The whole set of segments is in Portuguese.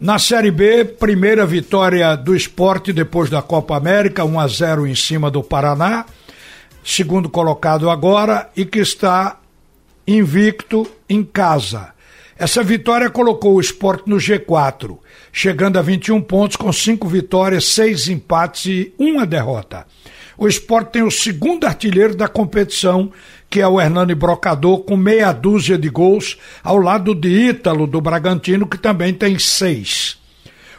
Na Série B, primeira vitória do esporte depois da Copa América, 1 a 0 em cima do Paraná, segundo colocado agora e que está invicto em casa. Essa vitória colocou o esporte no G4, chegando a 21 pontos com cinco vitórias, seis empates e uma derrota. O esporte tem o segundo artilheiro da competição, que é o Hernani Brocador, com meia dúzia de gols, ao lado de Ítalo, do Bragantino, que também tem seis.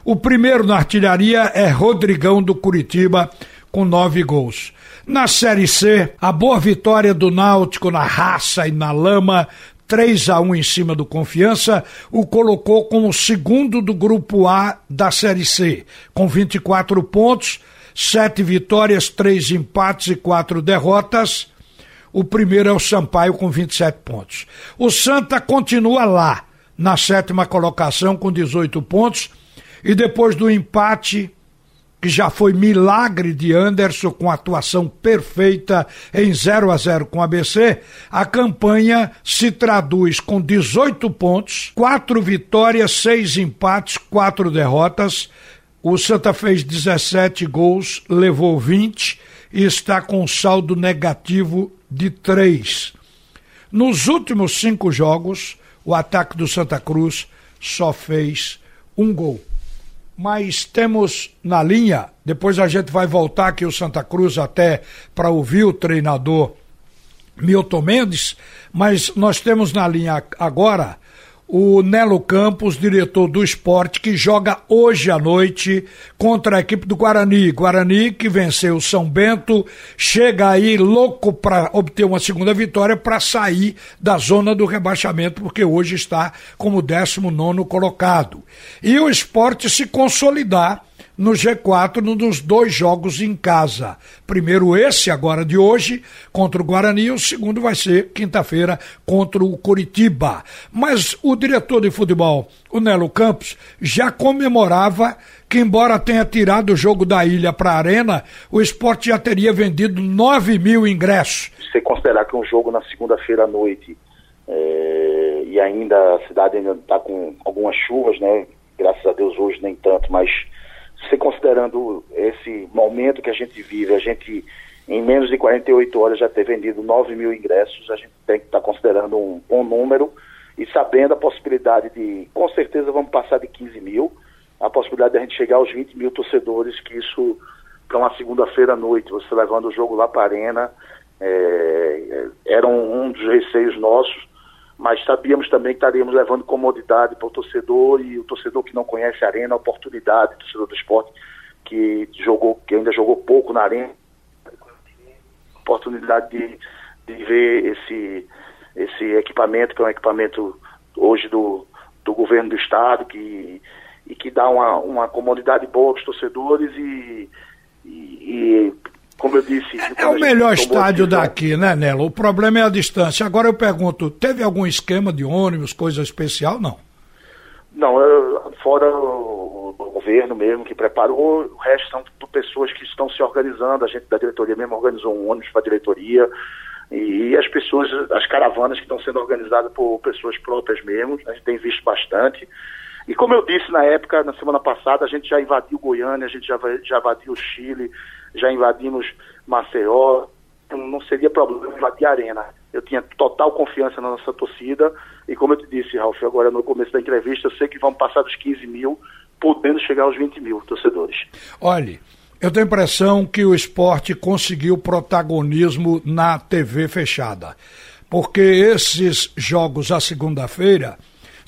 O primeiro na artilharia é Rodrigão, do Curitiba, com nove gols. Na Série C, a boa vitória do Náutico na raça e na lama 3 a 1 em cima do Confiança, o colocou como segundo do grupo A da Série C, com 24 pontos, sete vitórias, três empates e quatro derrotas. O primeiro é o Sampaio com 27 pontos. O Santa continua lá, na sétima colocação, com 18 pontos, e depois do empate que já foi milagre de Anderson com atuação perfeita em 0 a 0 com a ABC, a campanha se traduz com 18 pontos, 4 vitórias, 6 empates, 4 derrotas. O Santa fez 17 gols, levou 20 e está com saldo negativo de 3. Nos últimos cinco jogos, o ataque do Santa Cruz só fez um gol mas temos na linha, depois a gente vai voltar aqui o Santa Cruz até para ouvir o treinador Milton Mendes, mas nós temos na linha agora o Nelo Campos, diretor do esporte, que joga hoje à noite contra a equipe do Guarani. Guarani que venceu o São Bento, chega aí louco para obter uma segunda vitória para sair da zona do rebaixamento, porque hoje está como 19 colocado. E o esporte se consolidar no G4 nos dois jogos em casa. Primeiro esse agora de hoje contra o Guarani, o segundo vai ser quinta-feira contra o Curitiba. Mas o diretor de futebol, o Nelo Campos, já comemorava que embora tenha tirado o jogo da ilha para a arena, o esporte já teria vendido 9 mil ingressos. Se considerar que um jogo na segunda-feira à noite é, e ainda a cidade ainda está com algumas chuvas, né? Graças a Deus hoje nem tanto, mas se considerando esse momento que a gente vive, a gente em menos de 48 horas já ter vendido 9 mil ingressos, a gente tem que estar tá considerando um bom número e sabendo a possibilidade de, com certeza vamos passar de 15 mil, a possibilidade de a gente chegar aos 20 mil torcedores, que isso para uma segunda-feira à noite, você levando o jogo lá para a arena, é, era um, um dos receios nossos, mas sabíamos também que estaríamos levando comodidade para o torcedor e o torcedor que não conhece a arena, a oportunidade, o torcedor do esporte que jogou, que ainda jogou pouco na arena, oportunidade de, de ver esse, esse equipamento, que é um equipamento hoje do, do governo do estado, que, e que dá uma, uma comodidade boa aos torcedores e, e, e como eu disse. É, é o melhor estádio daqui, né, Nelo? O problema é a distância. Agora eu pergunto: teve algum esquema de ônibus, coisa especial? Não. Não, eu, fora o, o, governo mesmo que preparou, o resto são pessoas que estão se organizando. A gente da diretoria mesmo organizou um ônibus para a diretoria. E, e as pessoas, as caravanas que estão sendo organizadas por pessoas próprias mesmo, a gente tem visto bastante. E como eu disse na época, na semana passada, a gente já invadiu Goiânia, a gente já, já invadiu o Chile, já invadimos Maceió, não seria problema invadir a arena. Eu tinha total confiança na nossa torcida e como eu te disse, Ralf, agora no começo da entrevista, eu sei que vamos passar dos 15 mil, podendo chegar aos 20 mil torcedores. Olhe, eu tenho a impressão que o esporte conseguiu protagonismo na TV fechada, porque esses jogos à segunda-feira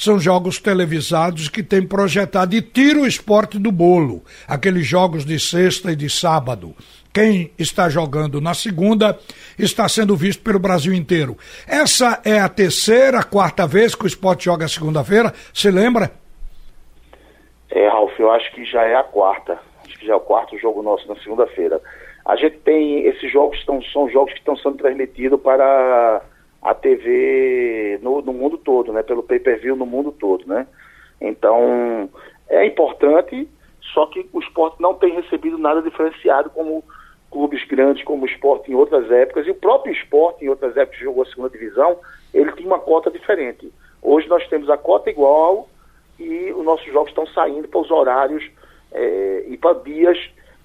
são jogos televisados que têm projetado e tira o esporte do bolo, aqueles jogos de sexta e de sábado. Quem está jogando na segunda está sendo visto pelo Brasil inteiro. Essa é a terceira, quarta vez que o esporte joga segunda-feira, se lembra? É, Ralf, eu acho que já é a quarta. Acho que já é o quarto jogo nosso na segunda-feira. A gente tem esses jogos estão, são jogos que estão sendo transmitidos para a TV no, no mundo todo, né? Pelo pay-per-view no mundo todo, né? Então, é importante, só que o esporte não tem recebido nada diferenciado como clubes grandes como o esporte em outras épocas, e o próprio esporte em outras épocas jogou a segunda divisão, ele tinha uma cota diferente. Hoje nós temos a cota igual e os nossos jogos estão saindo para os horários é, e para dias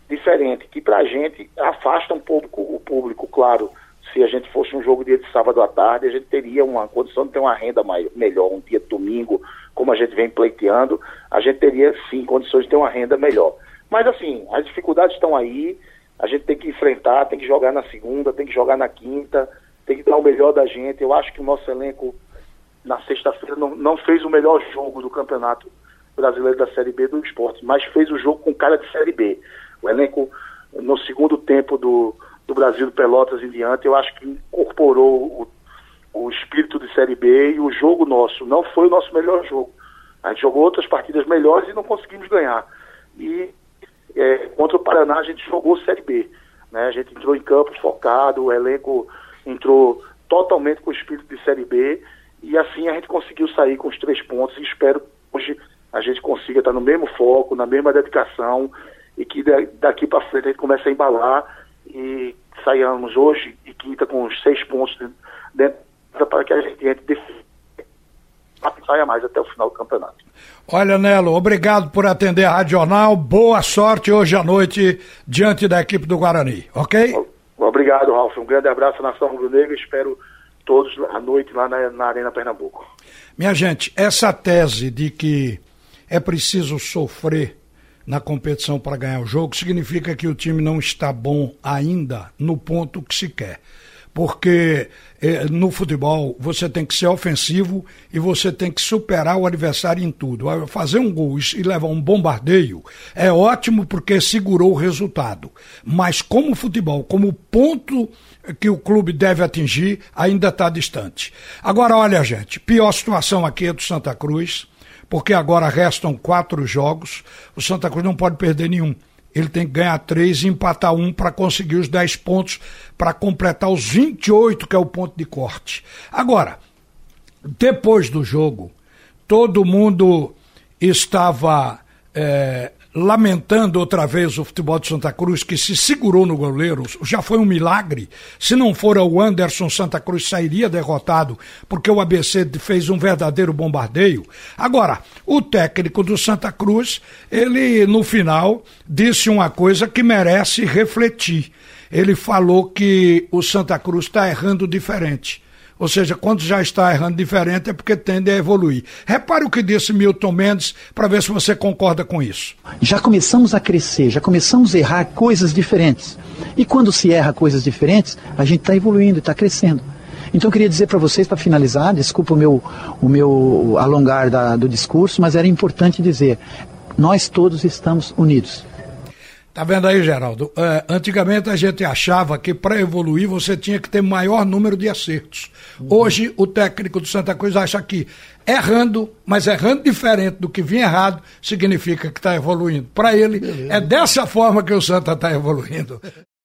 diferentes, que para a gente afasta um pouco o público, claro. Se a gente fosse um jogo dia de sábado à tarde, a gente teria uma condição de ter uma renda maior, melhor, um dia de domingo, como a gente vem pleiteando, a gente teria sim condições de ter uma renda melhor. Mas assim, as dificuldades estão aí, a gente tem que enfrentar, tem que jogar na segunda, tem que jogar na quinta, tem que dar o melhor da gente. Eu acho que o nosso elenco na sexta-feira não, não fez o melhor jogo do campeonato brasileiro da Série B do esporte, mas fez o jogo com cara de Série B. O elenco, no segundo tempo do, do Brasil, do Pelotas em diante, eu acho que incorporou o, o espírito de Série B e o jogo nosso não foi o nosso melhor jogo. A gente jogou outras partidas melhores e não conseguimos ganhar. E é, contra o Paraná a gente jogou Série B. Né? A gente entrou em campo focado, o elenco entrou totalmente com o espírito de Série B e assim a gente conseguiu sair com os três pontos e espero que hoje a gente consiga estar no mesmo foco, na mesma dedicação e que daqui para frente a gente comece a embalar e saiamos hoje e quinta com os seis pontos dentro para que a gente entre saia mais até o final do campeonato. Olha, Nelo, obrigado por atender a Rádio Jornal. Boa sorte hoje à noite diante da equipe do Guarani, ok? Obrigado, Ralf. Um grande abraço à Nação Rubro-Negra. Espero todos à noite lá na, na Arena Pernambuco. Minha gente, essa tese de que é preciso sofrer na competição para ganhar o jogo significa que o time não está bom ainda no ponto que se quer porque eh, no futebol você tem que ser ofensivo e você tem que superar o adversário em tudo. Fazer um gol e levar um bombardeio é ótimo porque segurou o resultado. Mas como futebol, como ponto que o clube deve atingir, ainda está distante. Agora, olha, gente, pior situação aqui é do Santa Cruz, porque agora restam quatro jogos. O Santa Cruz não pode perder nenhum ele tem que ganhar três e empatar um para conseguir os 10 pontos, para completar os 28, que é o ponto de corte. Agora, depois do jogo, todo mundo estava é, lamentando outra vez o futebol de Santa Cruz, que se segurou no goleiro, já foi um milagre. Se não fora o Anderson, Santa Cruz sairia derrotado, porque o ABC fez um verdadeiro bombardeio. Agora, o técnico do Santa Cruz, ele no final disse uma coisa que merece refletir. Ele falou que o Santa Cruz está errando diferente. Ou seja, quando já está errando diferente é porque tende a evoluir. Repare o que disse Milton Mendes para ver se você concorda com isso. Já começamos a crescer, já começamos a errar coisas diferentes. E quando se erra coisas diferentes, a gente está evoluindo, está crescendo. Então eu queria dizer para vocês, para finalizar, desculpa o meu, o meu alongar da, do discurso, mas era importante dizer, nós todos estamos unidos. Tá vendo aí, Geraldo? É, antigamente a gente achava que para evoluir você tinha que ter maior número de acertos. Uhum. Hoje o técnico do Santa Cruz acha que errando, mas errando diferente do que vinha errado, significa que está evoluindo. Para ele, Beleza. é dessa forma que o Santa está evoluindo.